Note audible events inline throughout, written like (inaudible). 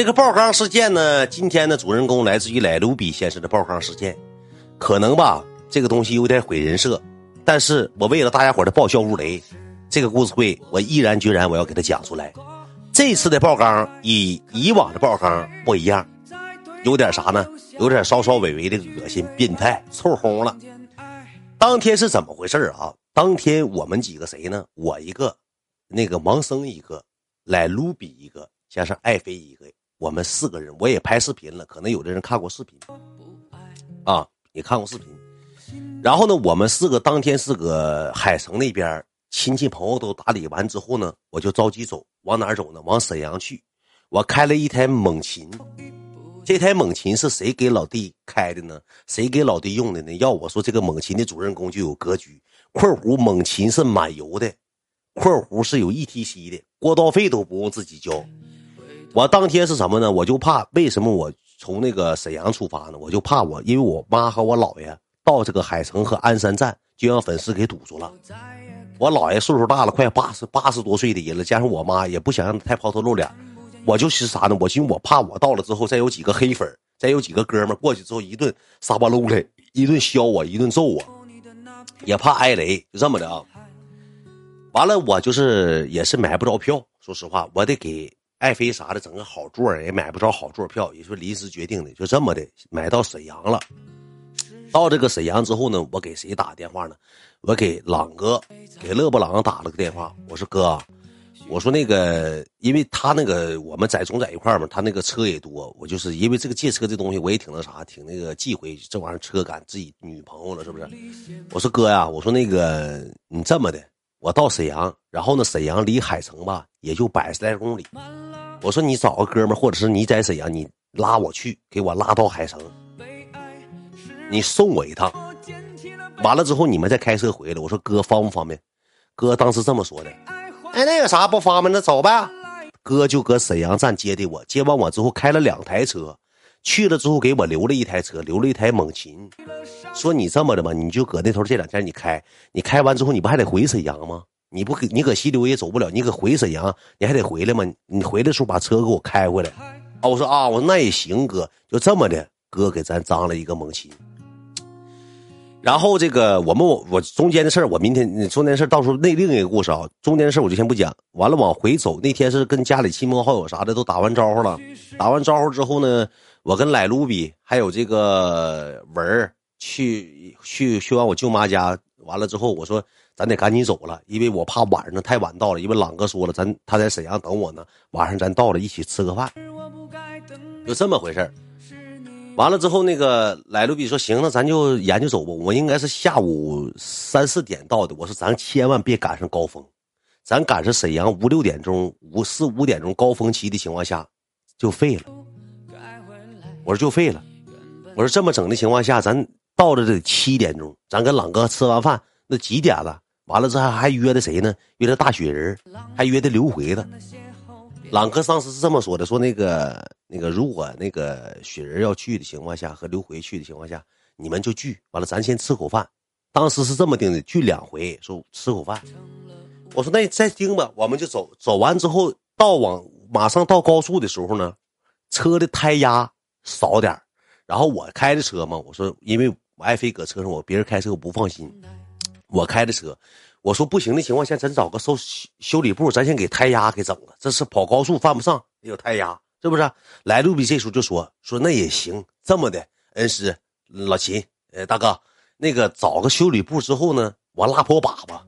这个爆缸事件呢，今天的主人公来自于莱卢比先生的爆缸事件，可能吧，这个东西有点毁人设，但是我为了大家伙的爆笑如雷，这个故事会我毅然决然我要给他讲出来。这次的爆缸与以往的爆缸不一样，有点啥呢？有点稍稍微微的恶心、变态、臭烘了。当天是怎么回事啊？当天我们几个谁呢？我一个，那个盲僧一个，来卢比一个，加上爱妃一个，我们四个人。我也拍视频了，可能有的人看过视频，啊，也看过视频。然后呢，我们四个当天是个海城那边，亲戚朋友都打理完之后呢，我就着急走，往哪儿走呢？往沈阳去。我开了一台猛禽。这台猛禽是谁给老弟开的呢？谁给老弟用的呢？要我说，这个猛禽的主人公就有格局。括弧猛禽是满油的，括弧是有 ETC 的，过道费都不用自己交。我当天是什么呢？我就怕为什么我从那个沈阳出发呢？我就怕我，因为我妈和我姥爷到这个海城和鞍山站，就让粉丝给堵住了。我姥爷岁数大了，快八十八十多岁的人了，加上我妈也不想让他太抛头露脸。我就是啥呢？我寻我怕我到了之后，再有几个黑粉，再有几个哥们过去之后，一顿撒巴撸的，一顿削我，一顿揍我，也怕挨雷，就这么的啊。完了，我就是也是买不着票，说实话，我得给爱妃啥的整个好座，也买不着好座票，也是临时决定的，就这么的买到沈阳了。到这个沈阳之后呢，我给谁打电话呢？我给朗哥，给勒布朗打了个电话，我说哥。我说那个，因为他那个我们在总在一块嘛，他那个车也多。我就是因为这个借车这东西，我也挺那啥，挺那个忌讳这玩意儿车赶自己女朋友了，是不是？我说哥呀，我说那个你这么的，我到沈阳，然后呢，沈阳离海城吧也就百十来公里。我说你找个哥们或者是你在沈阳，你拉我去，给我拉到海城，你送我一趟，完了之后你们再开车回来。我说哥方不方便？哥当时这么说的。哎，那有啥不方便，那走呗。哥就搁沈阳站接的我，接完我之后开了两台车，去了之后给我留了一台车，留了一台猛禽。说你这么的吧，你就搁那头这两天你开，你开完之后你不还得回沈阳吗？你不你搁西流也走不了，你搁回沈阳你还得回来吗？你回来的时候把车给我开回来。啊，我说啊，我说那也行，哥就这么的，哥给咱张了一个猛禽。然后这个我们我我中间的事儿，我明天你中间的事儿到时候那另一个故事啊，中间的事儿我就先不讲。完了往回走，那天是跟家里亲朋好友啥的都打完招呼了，打完招呼之后呢，我跟莱卢比还有这个文儿去去去完我舅妈家，完了之后我说咱得赶紧走了，因为我怕晚上太晚到了，因为朗哥说了，咱他在沈阳等我呢，晚上咱到了一起吃个饭，就这么回事儿。完了之后，那个莱卢比说：“行，那咱就研究走吧。我应该是下午三四点到的。我说咱千万别赶上高峰，咱赶上沈阳五六点钟、五四五点钟高峰期的情况下，就废了。我说就废了。我说这么整的情况下，咱到了这七点钟，咱跟朗哥吃完饭，那几点了？完了之后还约的谁呢？约的大雪人，还约的刘回子。”朗哥当时是这么说的：“说那个那个，如果那个雪人要去的情况下，和刘回去的情况下，你们就聚完了，咱先吃口饭。当时是这么定的，聚两回，说吃口饭。我说那再盯吧，我们就走。走完之后，到往马上到高速的时候呢，车的胎压少点然后我开的车嘛，我说因为我爱妃搁车上，我别人开车我不放心，我开的车。”我说不行的情况下，咱找个修修理部，咱先给胎压给整了。这是跑高速犯不上，有胎压，是不是？来路比这时候就说说那也行，这么的，恩师老秦，呃，大哥，那个找个修理部之后呢，我拉破粑粑。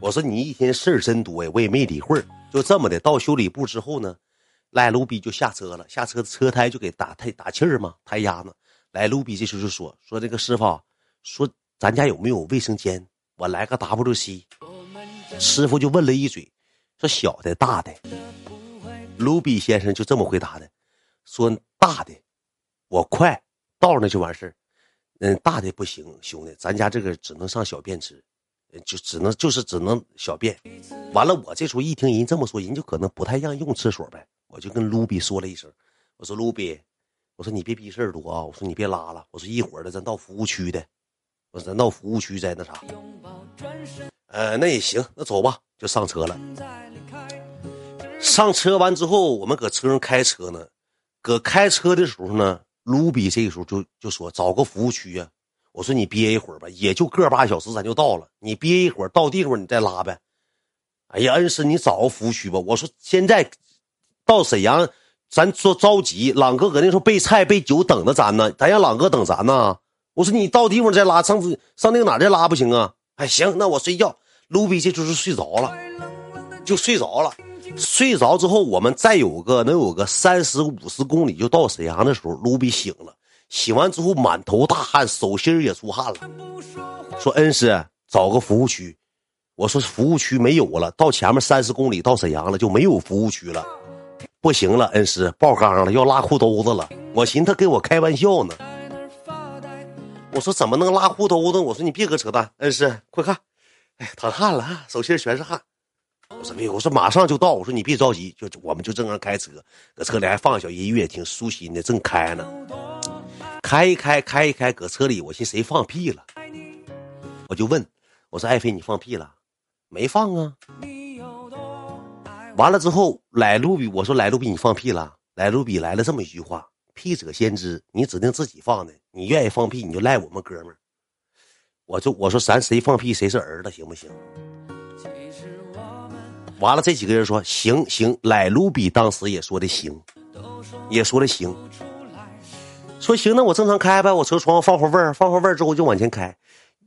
我说你一天事儿真多呀，我也没理会。就这么的，到修理部之后呢，来卢比就下车了，下车车胎就给打胎打气儿嘛，胎压呢。来卢比这时候就说说这个师傅，说咱家有没有卫生间？我来个 WC，师傅就问了一嘴，说小的大的，卢比先生就这么回答的，说大的，我快到那就完事儿，嗯，大的不行，兄弟，咱家这个只能上小便池，就只能就是只能小便。完了，我这时候一听人这么说，人就可能不太让用厕所呗，我就跟卢比说了一声，我说卢比，我说你别逼事儿多啊，我说你别拉了，我说一会儿的咱到服务区的。我说咱到服务区再那啥，呃，那也行，那走吧，就上车了。上车完之后，我们搁车上开车呢。搁开车的时候呢，卢比这个时候就就说找个服务区啊。我说你憋一会儿吧，也就个把小时咱就到了，你憋一会儿到地方你再拉呗。哎呀，恩师你找个服务区吧。我说现在到沈阳，咱说着急，朗哥搁那时候备菜备酒等着咱呢，咱让朗哥等咱呢。我说你到地方再拉，上上那个哪再拉不行啊？哎行，那我睡觉。卢比这就是睡着了，就睡着了。睡着之后，我们再有个能有个三十五十公里就到沈阳的时候，卢比醒了，醒完之后满头大汗，手心也出汗了。说恩师找个服务区，我说服务区没有了，到前面三十公里到沈阳了就没有服务区了，不行了，恩师爆缸了，要拉裤兜子了。我寻思他跟我开玩笑呢，我说怎么能拉裤兜子？我说你别搁扯淡，恩师快看，哎，淌汗了，手心全是汗。我说没有，我说马上就到。我说你别着急，就我们就正常开车，搁车里还放小音乐，挺舒心的，正开呢。开一开，开一开，搁车里，我寻谁放屁了？我就问，我说爱妃你放屁了？没放啊。完了之后，莱卢比我说莱卢比你放屁了？莱卢比来了这么一句话：屁者先知，你指定自己放的，你愿意放屁你就赖我们哥们儿。我就我说咱谁放屁谁是儿子，行不行？完了，这几个人说行行，莱卢比当时也说的行，也说的行，说行，那我正常开呗，我车窗放会味儿，放会味儿之后就往前开，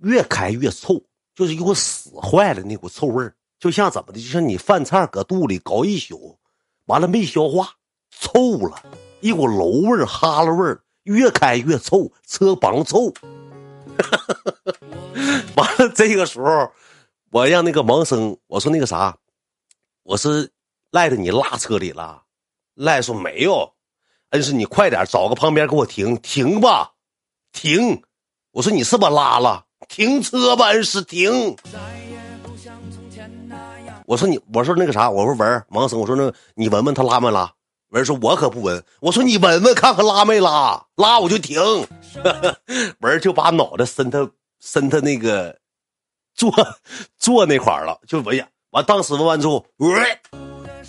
越开越臭，就是一股死坏了那股臭味儿，就像怎么的，就像你饭菜搁肚里搞一宿，完了没消化，臭了，一股楼味儿、哈喇味儿，越开越臭，车帮臭。(laughs) 完了，这个时候我让那个盲生，我说那个啥。我是赖着你拉车里了，赖说没有，恩师你快点找个旁边给我停停吧，停！我说你是不拉了？停车吧，恩师停！我说你，我说那个啥，我说文盲生，我说那个你闻闻他拉没拉？文说我可不闻。我说你闻闻看看拉没拉？拉我就停。(laughs) 文就把脑袋伸他伸他那个坐坐那块了，就闻呀。完，当时闻完之后，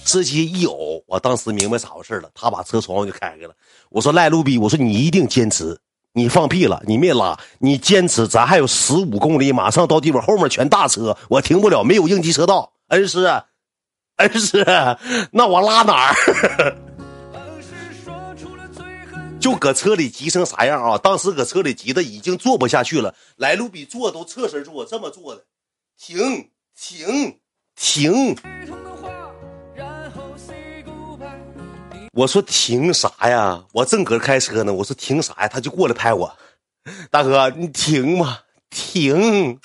直接一呕。我当时明白咋回事了，他把车窗户就开开了。我说赖路比，我说你一定坚持，你放屁了，你没拉，你坚持，咱还有十五公里，马上到地方，后面全大车，我停不了，没有应急车道。恩师，恩师，那我拉哪儿？(laughs) 就搁车里急成啥样啊？当时搁车里急的已经坐不下去了，来路比坐都侧身坐，这么坐的，停停。停！我说停啥呀？我正搁这开车呢。我说停啥呀？他就过来拍我，大哥你停吧，停！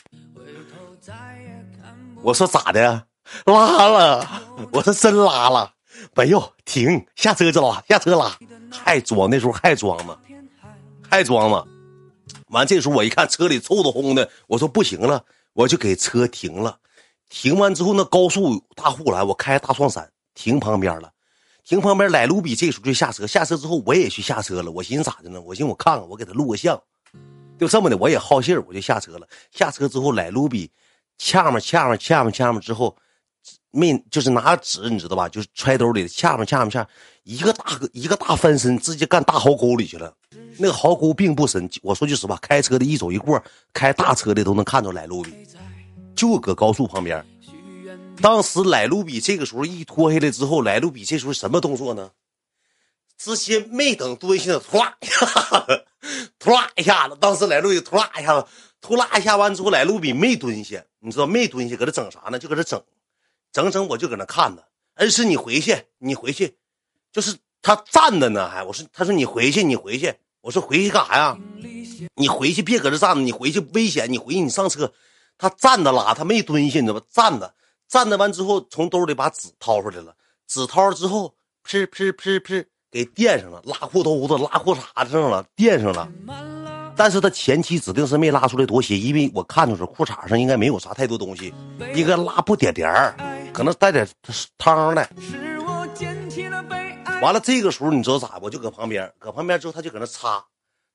我说咋的？拉了？我说真拉了？没有，停，下车就拉，下车拉，还装那时候还装呢，还装呢。完这时候我一看车里臭的烘的，我说不行了，我就给车停了。停完之后，那高速大护栏，我开大双闪停旁边了。停旁边，来卢比这时候就下车。下车之后，我也去下车了。我寻思咋的呢？我寻思我看看，我给他录个像。就这么的，我也好信，我就下车了。下车之后，来卢比掐嘛掐嘛掐嘛掐嘛之后，没就是拿纸，你知道吧？就是揣兜里掐嘛掐嘛掐，一个大个一个大翻身，直接干大壕沟里去了。那个壕沟并不深，我说句实话，开车的一走一过，开大车的都能看着来路比。就搁高速旁边，当时莱路比这个时候一脱下来之后，莱路比这时候什么动作呢？直接没等蹲下，突啦一下，突啦一下子。当时莱路比突啦一下子，突啦一下完之后，莱路比没蹲下，你知道没蹲下，搁这整啥呢？就搁这整，整整我就搁那看呢。恩师，你回去，你回去，就是他站着呢，还我说，他说你回去，你回去，我说回去干啥呀？你回去别搁这站着，你回去危险，你回去你上车。他站着拉，他没蹲下，你知道吧？站着，站着完之后，从兜里把纸掏出来了。纸掏了之后，噗噗噗噗，给垫上了，拉裤兜子、拉裤衩子上了，垫上了。但是他前期指定是没拉出来多些，因为我看着是裤衩上应该没有啥太多东西，应该拉不点点儿，可能带点汤的。完了，这个时候你知道咋？我就搁旁边，搁旁边之后他就搁那擦，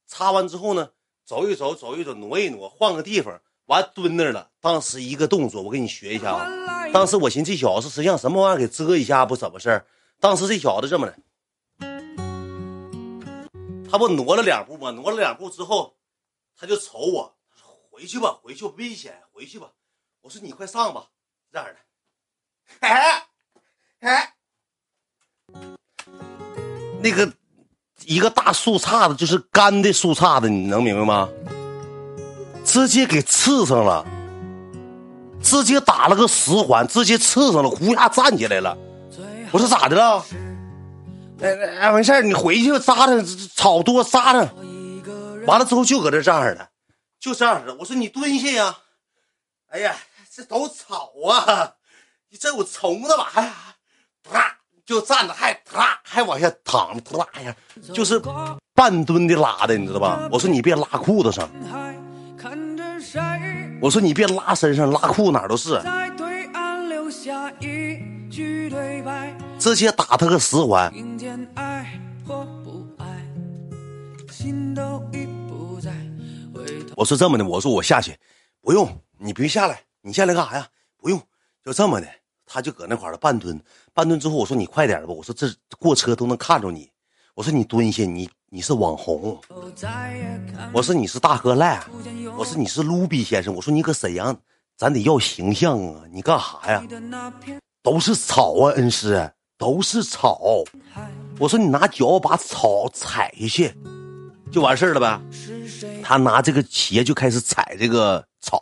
擦完之后呢，走一走，走一走，挪一挪，换个地方。完蹲那儿了，当时一个动作，我给你学一下啊。当时我寻思这小子是实际上什么玩意儿给遮一下不怎么事儿。当时这小子这么的，他不挪了两步吗？挪了两步之后，他就瞅我，回去吧，回去危险，回去吧。我说你快上吧，这样的。哎哎，那个一个大树杈子，就是干的树杈子，你能明白吗？直接给刺上了，直接打了个十环，直接刺上了，呼下站起来了。我说咋的了？哎哎，没事你回去扎上草多扎上。完了之后就搁这这样的，就这样的。我说你蹲下呀。哎呀，这都草啊！你这有虫子吧？哎呀，啪就站着，还啪还往下躺，啪一下，就是半蹲的拉的，你知道吧？我说你别拉裤子上。我说你别拉身上，拉裤哪都是。直接打他个十环。爱或不爱心都已不在我说这么的，我说我下去，不用，你别下来，你下来干啥呀？不用，就这么的，他就搁那块了半蹲，半蹲之后，我说你快点吧，我说这过车都能看着你，我说你蹲下，你你是网红，我说你是大哥赖，我说你是卢比先生，我说你搁沈阳，咱得要形象啊，你干啥呀？都是草啊，恩师。都是草，我说你拿脚把草踩下去，就完事儿了呗。他拿这个鞋就开始踩这个草，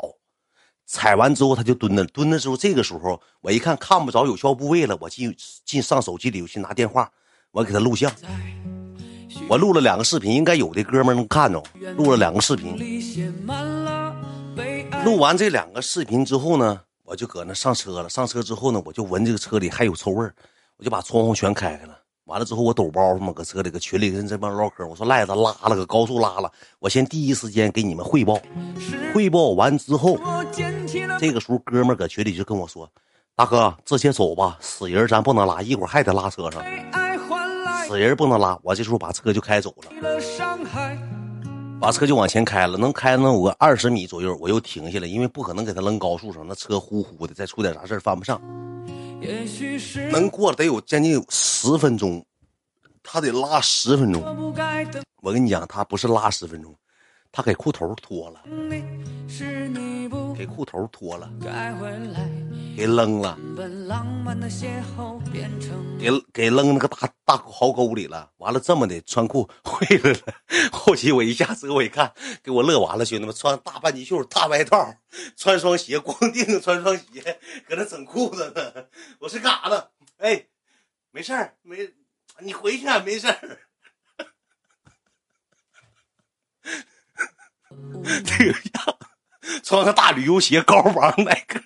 踩完之后他就蹲那，蹲那之后这个时候我一看看不着有效部位了，我进进上手机里我去拿电话，我给他录像，我录了两个视频，应该有的哥们能看着，录了两个视频。录完这两个视频之后呢，我就搁那上车了。上车之后呢，我就闻这个车里还有臭味儿。我就把窗户全开开了，完了之后我抖包袱嘛，搁车里搁群里跟这帮唠嗑。我说赖子拉了，搁高速拉了，我先第一时间给你们汇报。汇报完之后，这个时候哥们搁群里就跟我说：“大哥，这些走吧，死人咱不能拉，一会儿还得拉车上。死人不能拉。”我这时候把车就开走了，把车就往前开了，能开能有个二十米左右，我又停下来，因为不可能给他扔高速上，那车呼呼的，再出点啥事翻不上。能过得有将近十分钟，他得拉十分钟。我跟你讲，他不是拉十分钟，他给裤头脱了，给裤头脱了，给扔了，给给扔那个大大壕沟里了。完了这么的穿裤回来了。(laughs) 后期我一下车，我一看，给我乐完了。兄弟们，穿大半截袖、大外套，穿双鞋，光腚穿双鞋，搁那整裤子呢。我是干啥呢？哎，没事儿，没，你回去啊，没事儿。(laughs) (laughs) 这个样，穿个大旅游鞋，高帮那个。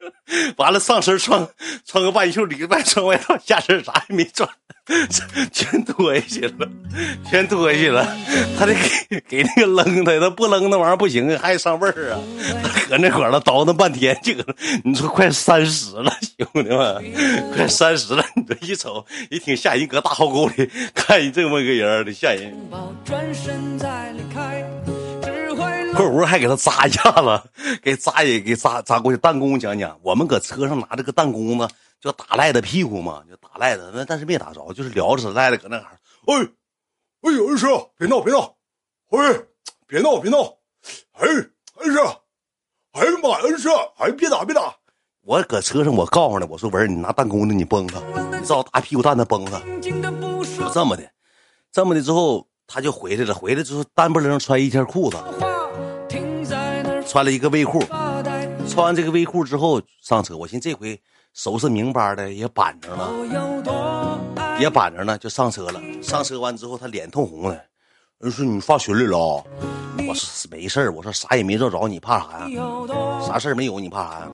(laughs) 完了，上身穿穿个半袖里外穿外套，下身啥也没穿，(laughs) 全脱下去了，全脱下去了。他得给给那个扔他，他不扔那玩意儿不行，还得上味儿啊。他 (laughs) 搁那块儿了叨叨半天，这个你说快三十了，兄弟们，快三十了。你这一瞅，也挺吓人，搁大壕沟里看这么个人的吓人。过会儿还给他扎一下子，给扎也给扎扎过去。弹弓讲讲，我们搁车上拿这个弹弓子，就打赖的屁股嘛，就打赖的。那但是没打着，就是聊着赖的搁那哈。哎，哎呦，恩师，别闹别闹，哎，别闹别闹，哎，恩师，哎呀妈，恩师，哎，别打别打。我搁车上，我告诉他，我说文儿，你拿弹弓子你崩他，你照大屁股蛋子崩他。就这么的，这么的之后他就回来了。回来之后单不楞穿一条裤子。穿了一个卫裤，穿完这个卫裤之后上车，我寻思这回收拾明白的也板正了，也板正了，就上车了。上车完之后，他脸通红了，人说你放群里了，我说没事我说啥也没找着，你怕啥呀？啥事没有，你怕啥呀？